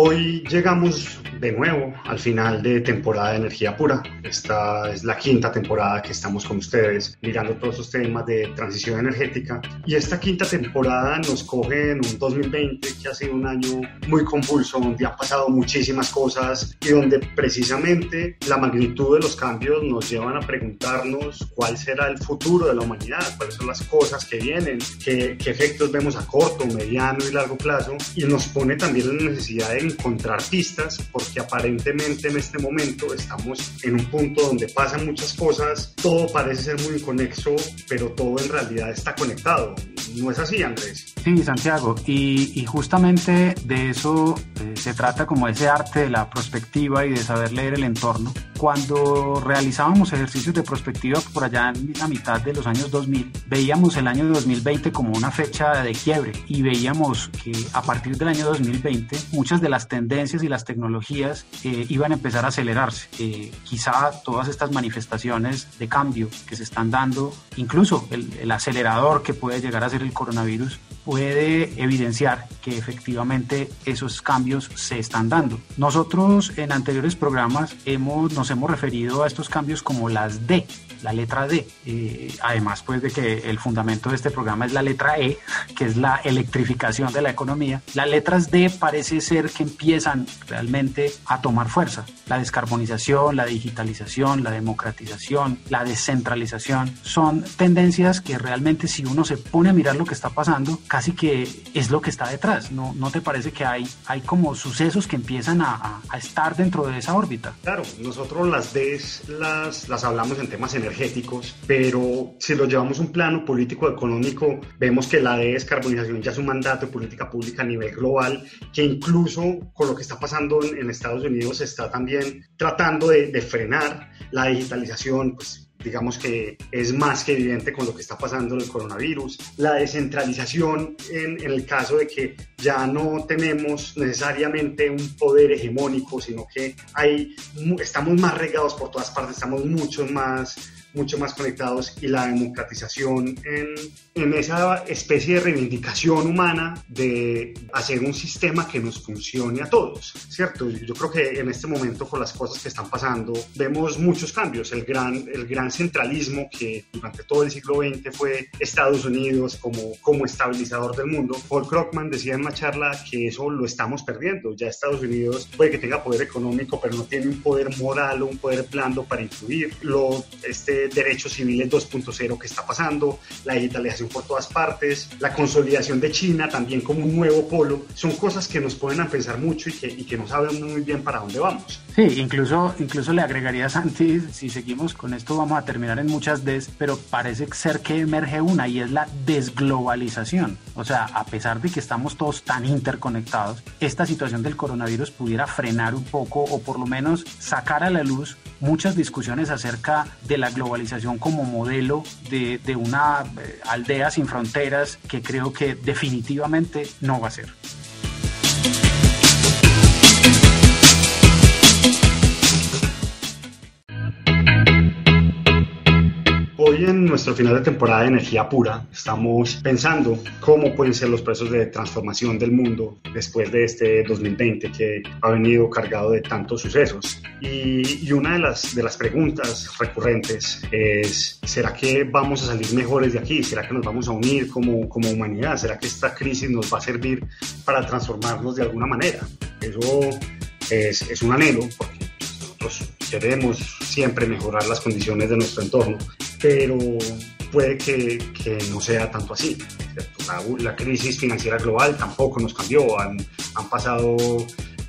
Hoy llegamos de nuevo al final de temporada de Energía Pura. Esta es la quinta temporada que estamos con ustedes mirando todos esos temas de transición energética. Y esta quinta temporada nos coge en un 2020 que ha sido un año muy convulso, donde han pasado muchísimas cosas y donde precisamente la magnitud de los cambios nos llevan a preguntarnos cuál será el futuro de la humanidad, cuáles son las cosas que vienen, qué, qué efectos vemos a corto, mediano y largo plazo. Y nos pone también la necesidad de encontrar pistas por que aparentemente en este momento estamos en un punto donde pasan muchas cosas, todo parece ser muy conexo, pero todo en realidad está conectado. ¿No es así, Andrés? Sí, Santiago, y, justamente de eso eh, se trata como ese arte de la prospectiva y de saber leer el entorno. Cuando realizábamos ejercicios de prospectiva por allá en la mitad de los años 2000, veíamos el año 2020 como una fecha de quiebre y veíamos que a partir del año 2020 muchas de las tendencias y las tecnologías eh, iban a empezar a acelerarse. Eh, quizá todas estas manifestaciones de cambio que se están dando, incluso el, el acelerador que puede llegar a ser el coronavirus, puede evidenciar que efectivamente esos cambios se están dando. Nosotros en anteriores programas hemos, nos hemos referido a estos cambios como las D, la letra D. Además, pues de que el fundamento de este programa es la letra E, que es la electrificación de la economía. Las letras D parece ser que empiezan realmente a tomar fuerza. La descarbonización, la digitalización, la democratización, la descentralización son tendencias que realmente si uno se pone a mirar lo que está pasando, casi que es lo que está detrás. ¿No, no te parece que hay, hay como sucesos que empiezan a, a, estar dentro de esa órbita? Claro, nosotros las D las, las hablamos en temas energéticos energéticos, pero si lo llevamos a un plano político-económico, vemos que la descarbonización ya es un mandato de política pública a nivel global, que incluso con lo que está pasando en, Estados Unidos está también tratando de, de frenar la digitalización, pues digamos que es más que evidente con lo que está pasando en el coronavirus. La descentralización en, en, el caso de que ya no tenemos necesariamente un poder hegemónico, sino que hay, estamos más regados por todas partes, estamos mucho más mucho más conectados y la democratización en, en, esa especie de reivindicación humana de hacer un sistema que nos funcione a todos, ¿cierto? Yo creo que en este momento con las cosas que están pasando vemos muchos cambios, el gran, el gran centralismo que durante todo el siglo XX fue Estados Unidos como, como estabilizador del mundo. Paul Krugman decía en una charla que eso lo estamos perdiendo, ya Estados Unidos puede que tenga poder económico, pero no tiene un poder moral o un poder blando para influir. Lo, este, derechos civiles 2.0 que está pasando, la digitalización por todas partes, la consolidación de China también como un nuevo polo, son cosas que nos pueden a pensar mucho y que, y que no saben muy bien para dónde vamos. Sí, incluso, incluso le agregaría Santi, si seguimos con esto vamos a terminar en muchas des, pero parece ser que emerge una y es la desglobalización. O sea, a pesar de que estamos todos tan interconectados, esta situación del coronavirus pudiera frenar un poco o por lo menos sacar a la luz muchas discusiones acerca de la globalización como modelo de, de una eh, aldea sin fronteras que creo que definitivamente no va a ser. En nuestro final de temporada de energía pura estamos pensando cómo pueden ser los procesos de transformación del mundo después de este 2020 que ha venido cargado de tantos sucesos. Y, y una de las, de las preguntas recurrentes es, ¿será que vamos a salir mejores de aquí? ¿Será que nos vamos a unir como, como humanidad? ¿Será que esta crisis nos va a servir para transformarnos de alguna manera? Eso es, es un anhelo porque nosotros queremos siempre mejorar las condiciones de nuestro entorno pero puede que, no sea tanto así. La, la, crisis financiera global tampoco nos cambió, han, han, pasado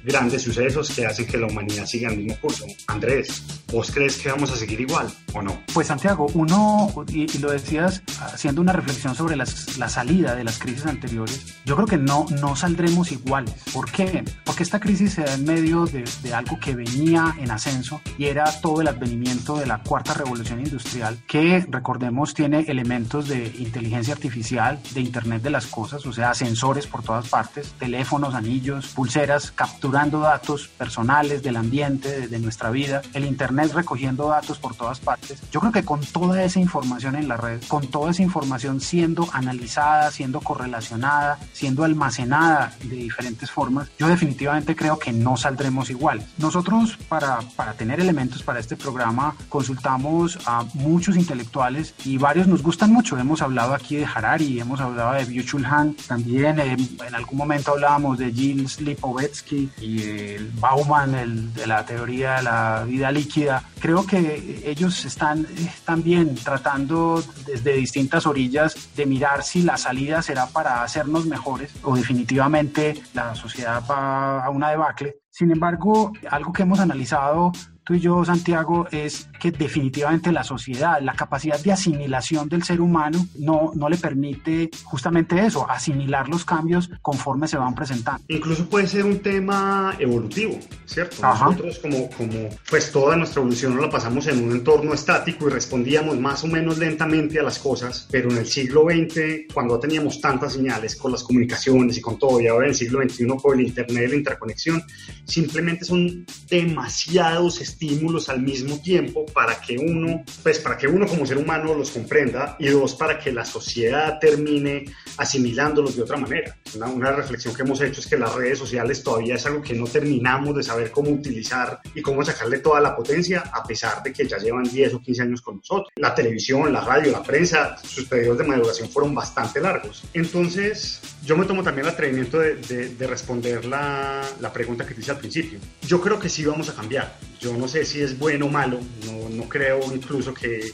grandes sucesos que hacen que la humanidad siga el mismo curso. Andrés, ¿vos crees que vamos a seguir igual? o no? Pues Santiago, uno, y, lo decías haciendo una reflexión sobre las, la salida de las crisis anteriores, yo creo que no, no saldremos iguales. ¿Por qué? Porque esta crisis se da en medio de, de algo que venía en ascenso y era todo el advenimiento de la cuarta revolución industrial que, recordemos, tiene elementos de inteligencia artificial, de Internet de las Cosas, o sea, sensores por todas partes, teléfonos, anillos, pulseras, capturando datos personales del ambiente, de, nuestra vida, el Internet recogiendo datos por todas partes. Yo creo que con toda esa información en la red, con toda esa información siendo analizada, siendo correlacionada, siendo almacenada de diferentes formas, yo definitivamente creo que no saldremos igual. Nosotros para, para tener elementos para este programa consultamos a muchos intelectuales y varios nos gustan mucho. Hemos hablado aquí de Harari, hemos hablado de Byung-Chul Han, también eh, en algún momento hablábamos de Gilles Lipovetsky y el Bauman, el de la teoría de la vida líquida. Creo que ellos están también tratando desde distintas orillas de mirar si la salida será para hacernos mejores o definitivamente la sociedad va a una debacle. Sin embargo, algo que hemos analizado tú y yo, Santiago, es que definitivamente la sociedad, la capacidad de asimilación del ser humano no, no le permite justamente eso, asimilar los cambios conforme se van presentando. Incluso puede ser un tema evolutivo, ¿cierto? Nosotros como, como pues toda nuestra evolución la pasamos en un entorno estático y respondíamos más o menos lentamente a las cosas, pero en el siglo XX, cuando teníamos tantas señales con las comunicaciones y con todo, y ahora en el siglo XXI con el Internet, la interconexión, simplemente son demasiados estímulos al mismo tiempo para que uno, pues para que uno como ser humano los comprenda y dos, para que la sociedad termine asimilándolos de otra manera. Una, una reflexión que hemos hecho es que las redes sociales todavía es algo que no terminamos de saber cómo utilizar y cómo sacarle toda la potencia a pesar de que ya llevan 10 o 15 años con nosotros. La televisión, la radio, la prensa, sus periodos de maduración fueron bastante largos. Entonces, yo me tomo también el atrevimiento de, de, responder la, la, pregunta que te hice al principio. Yo creo que sí vamos a cambiar. Yo no sé si es bueno o malo, no, no creo incluso que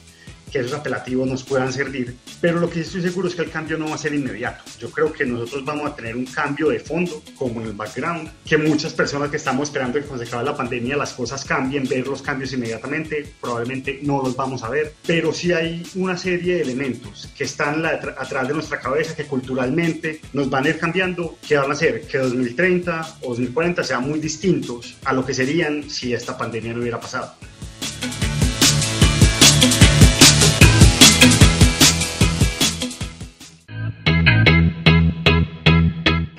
que esos apelativos nos puedan servir, pero lo que estoy seguro es que el cambio no va a ser inmediato. Yo creo que nosotros vamos a tener un cambio de fondo, como en el background, que muchas personas que estamos esperando que cuando se acabe la pandemia las cosas cambien, ver los cambios inmediatamente, probablemente no los vamos a ver, pero sí hay una serie de elementos que están atrás de nuestra cabeza, que culturalmente nos van a ir cambiando, que van a hacer que 2030 o 2040 sean muy distintos a lo que serían si esta pandemia no hubiera pasado.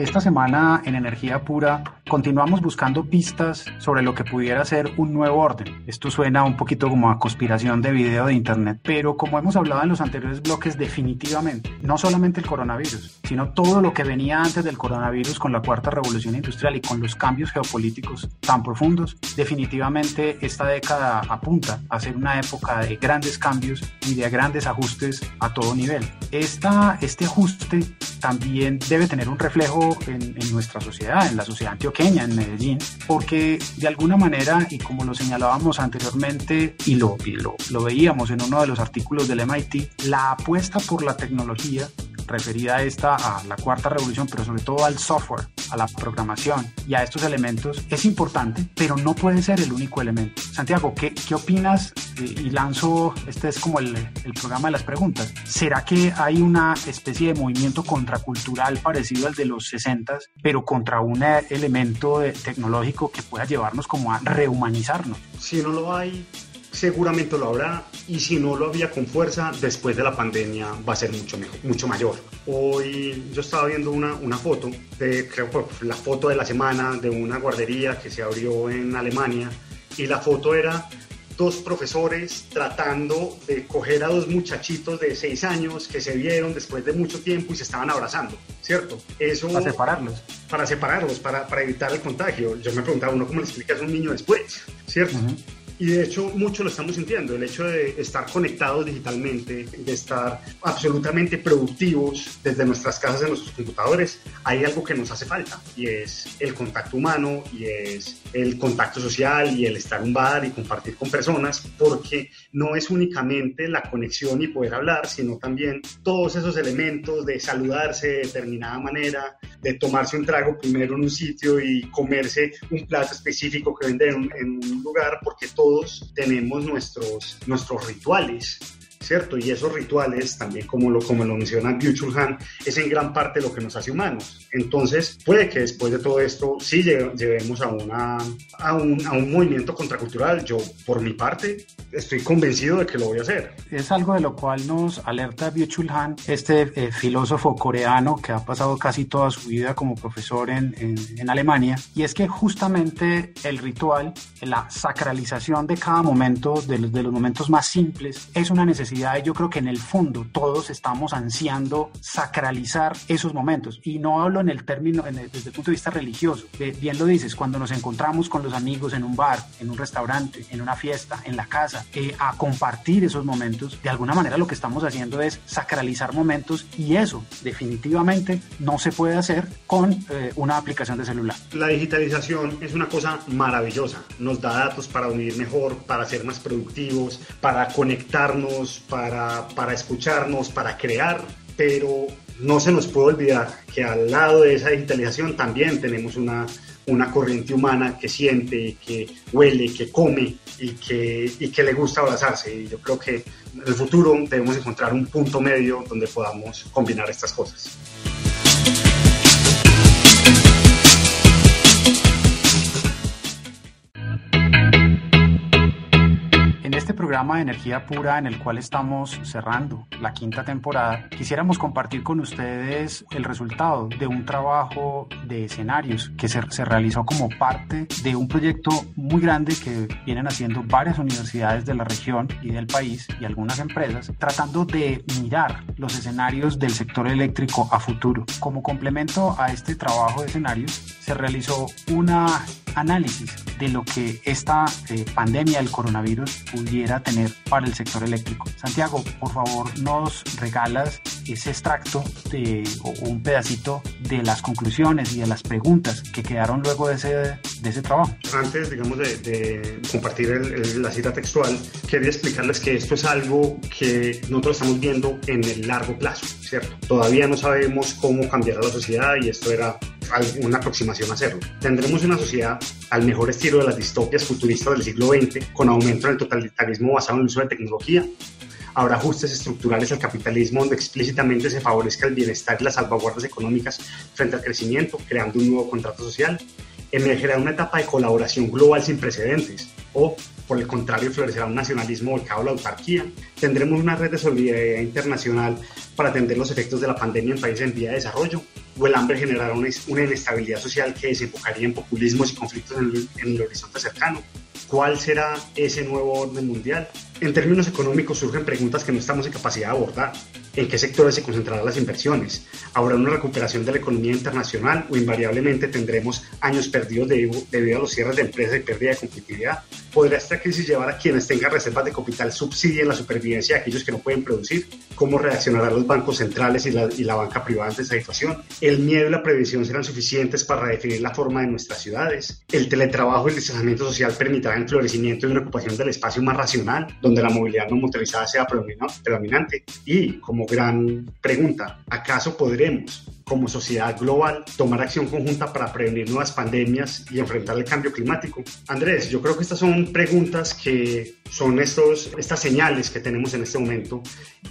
Esta semana en Energía Pura continuamos buscando pistas sobre lo que pudiera ser un nuevo orden. Esto suena un poquito como a conspiración de video de Internet, pero como hemos hablado en los anteriores bloques, definitivamente, no solamente el coronavirus, sino todo lo que venía antes del coronavirus con la cuarta revolución industrial y con los cambios geopolíticos tan profundos, definitivamente esta década apunta a ser una época de grandes cambios y de grandes ajustes a todo nivel. Esta, este ajuste también debe tener un reflejo en, nuestra sociedad, en la sociedad antioqueña en Medellín, porque de alguna manera, y como lo señalábamos anteriormente y lo, y lo, lo veíamos en uno de los artículos del MIT, la apuesta por la tecnología referida a esta, a la cuarta revolución, pero sobre todo al software, a la programación y a estos elementos, es importante, pero no puede ser el único elemento. Santiago, ¿qué, qué opinas? Y lanzo, este es como el, el programa de las preguntas. ¿Será que hay una especie de movimiento contracultural parecido al de los 60, pero contra un elemento tecnológico que pueda llevarnos como a rehumanizarnos? Si no lo hay, seguramente lo habrá y si no lo había con fuerza, después de la pandemia va a ser mucho, mejor, mucho mayor. Hoy yo estaba viendo una, una foto, de, creo la foto de la semana de una guardería que se abrió en Alemania y la foto era dos profesores tratando de coger a dos muchachitos de seis años que se vieron después de mucho tiempo y se estaban abrazando, ¿cierto? Eso, para separarlos. Para separarlos, para, para evitar el contagio. Yo me preguntaba, ¿uno cómo le explicas a un niño después? ¿Cierto? Y de hecho mucho lo estamos sintiendo, el hecho de estar conectados digitalmente, de estar absolutamente productivos desde nuestras casas en nuestros computadores, hay algo que nos hace falta y es el contacto humano y es el contacto social y el estar en un bar y compartir con personas, porque no es únicamente la conexión y poder hablar, sino también todos esos elementos de saludarse de determinada manera, de tomarse un trago primero en un sitio y comerse un plato específico que venden en un, lugar, porque todo todos tenemos nuestros, nuestros rituales ¿cierto? Y esos rituales, también como lo, como lo menciona byung Han, es en gran parte lo que nos hace humanos. Entonces, puede que después de todo esto sí llevemos a, una, a, un, a un movimiento contracultural. Yo, por mi parte, estoy convencido de que lo voy a hacer. Es algo de lo cual nos alerta byung Han, este eh, filósofo coreano que ha pasado casi toda su vida como profesor en, en, en Alemania, y es que justamente el ritual, la sacralización de cada momento, de los, de los momentos más simples, es una necesidad yo creo que en el fondo todos estamos ansiando sacralizar esos momentos. Y no hablo en el término, desde el punto de vista religioso. bien lo dices, cuando nos encontramos con los amigos en un bar, en un restaurante, en una fiesta, en la casa, eh, a compartir esos momentos, de alguna manera lo que estamos haciendo es sacralizar momentos y eso definitivamente no se puede hacer con eh, una aplicación de celular. La digitalización es una cosa maravillosa. Nos da datos para unir mejor, para ser más productivos, para conectarnos, para, para escucharnos, para crear, pero no se nos puede olvidar que al lado de esa digitalización también tenemos una, una corriente humana que siente, que huele, que come y que, y que le gusta abrazarse. Y yo creo que en el futuro debemos encontrar un punto medio donde podamos combinar estas cosas. Programa de energía pura en el cual estamos cerrando la quinta temporada, quisiéramos compartir con ustedes el resultado de un trabajo de escenarios que se, se realizó como parte de un proyecto muy grande que vienen haciendo varias universidades de la región y del país y algunas empresas, tratando de mirar los escenarios del sector eléctrico a futuro. Como complemento a este trabajo de escenarios, se realizó una análisis de lo que esta eh, pandemia del coronavirus pudiera tener para el sector eléctrico. Santiago, por favor, nos regalas ese extracto de, o un pedacito de las conclusiones y de las preguntas que quedaron luego de ese, de ese trabajo. Antes, digamos, de, compartir la cita textual, quería explicarles que esto es algo que nosotros estamos viendo en el largo plazo, ¿cierto? Todavía no sabemos cómo cambiará la sociedad y esto era una aproximación a hacerlo. Tendremos una sociedad al mejor estilo de las distopias futuristas del siglo XX, con aumento del totalitarismo basado en el uso de tecnología. Habrá ajustes estructurales al capitalismo donde explícitamente se favorezca el bienestar y las salvaguardas económicas frente al crecimiento, creando un nuevo contrato social. Emergerá una etapa de colaboración global sin precedentes, o por el contrario florecerá un nacionalismo volcado a la autarquía. Tendremos una red de solidaridad internacional para atender los efectos de la pandemia en países en vía de desarrollo, o el hambre generará una, inestabilidad social que desembocaría en populismos y conflictos en el horizonte cercano. ¿Cuál será ese nuevo orden mundial? En términos económicos surgen preguntas que no estamos en capacidad de abordar. ¿En qué sectores se concentrarán las inversiones? ¿Habrá una recuperación de la economía internacional o invariablemente tendremos años perdidos debido a los cierres de empresas y pérdida de competitividad? ¿Podrá esta crisis llevar a quienes tengan reservas de capital subsidien la supervivencia de aquellos que no pueden producir? ¿Cómo reaccionarán los bancos centrales y la, y la banca privada ante esta situación? ¿El miedo y la previsión serán suficientes para redefinir la forma de nuestras ciudades? ¿El teletrabajo y el distanciamiento social permitirán el florecimiento y una ocupación del espacio más racional? donde la movilidad no motorizada sea predominante. Y como gran pregunta, ¿acaso podremos como sociedad global tomar acción conjunta para prevenir nuevas pandemias y enfrentar el cambio climático? Andrés, yo creo que estas son preguntas que son estos, estas señales que tenemos en este momento,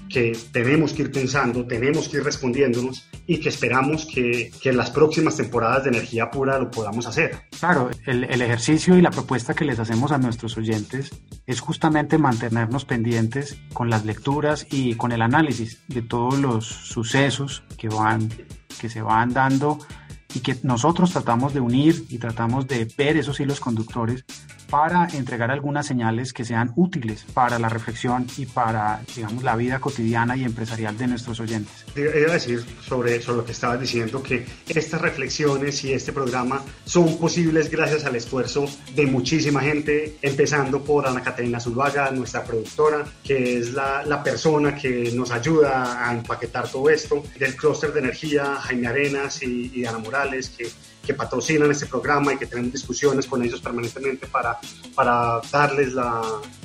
que tenemos que ir pensando, tenemos que ir respondiéndonos y que esperamos que, que en las próximas temporadas de energía pura lo podamos hacer. Claro, el, el ejercicio y la propuesta que les hacemos a nuestros oyentes es justamente mantenernos pendientes con las lecturas y con el análisis de todos los sucesos que van que se van dando y que nosotros tratamos de unir y tratamos de ver esos hilos conductores para entregar algunas señales que sean útiles para la reflexión y para, digamos, la vida cotidiana y empresarial de nuestros oyentes. Iba a decir sobre, sobre lo que estabas diciendo, que estas reflexiones y este programa son posibles gracias al esfuerzo de muchísima gente, empezando por Ana Caterina Zuluaga, nuestra productora, que es la, la persona que nos ayuda a empaquetar todo esto, del clúster de energía, Jaime Arenas y, y Ana Morales, que que patrocinan este programa y que tenemos discusiones con ellos permanentemente para, para darles la,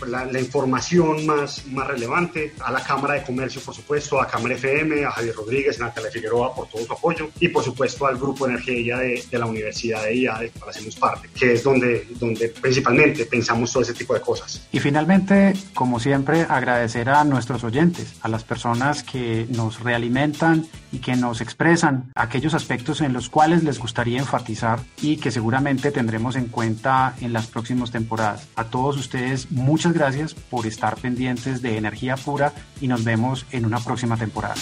la, información más, más relevante, a la Cámara de Comercio, por supuesto, a Cámara FM, a Javier Rodríguez, a Natalia Figueroa por todo su apoyo y por supuesto al Grupo Energía de, de la Universidad de IA, de cual hacemos parte, que es donde, donde principalmente pensamos todo ese tipo de cosas. Y finalmente, como siempre, agradecer a nuestros oyentes, a las personas que nos realimentan y que nos expresan aquellos aspectos en los cuales les gustaría y que seguramente tendremos en cuenta en las próximas temporadas. A todos ustedes, muchas gracias por estar pendientes de Energía Pura y nos vemos en una próxima temporada.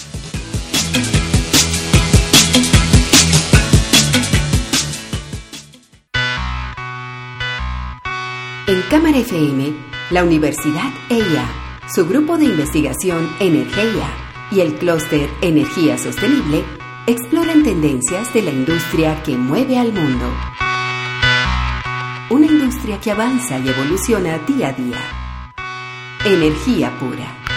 En Cámara FM, la Universidad EIA, su grupo de investigación Energía y el clúster Energía Sostenible exploran tendencias de la industria que mueve al mundo. Una industria que avanza y evoluciona día a día. Energía pura.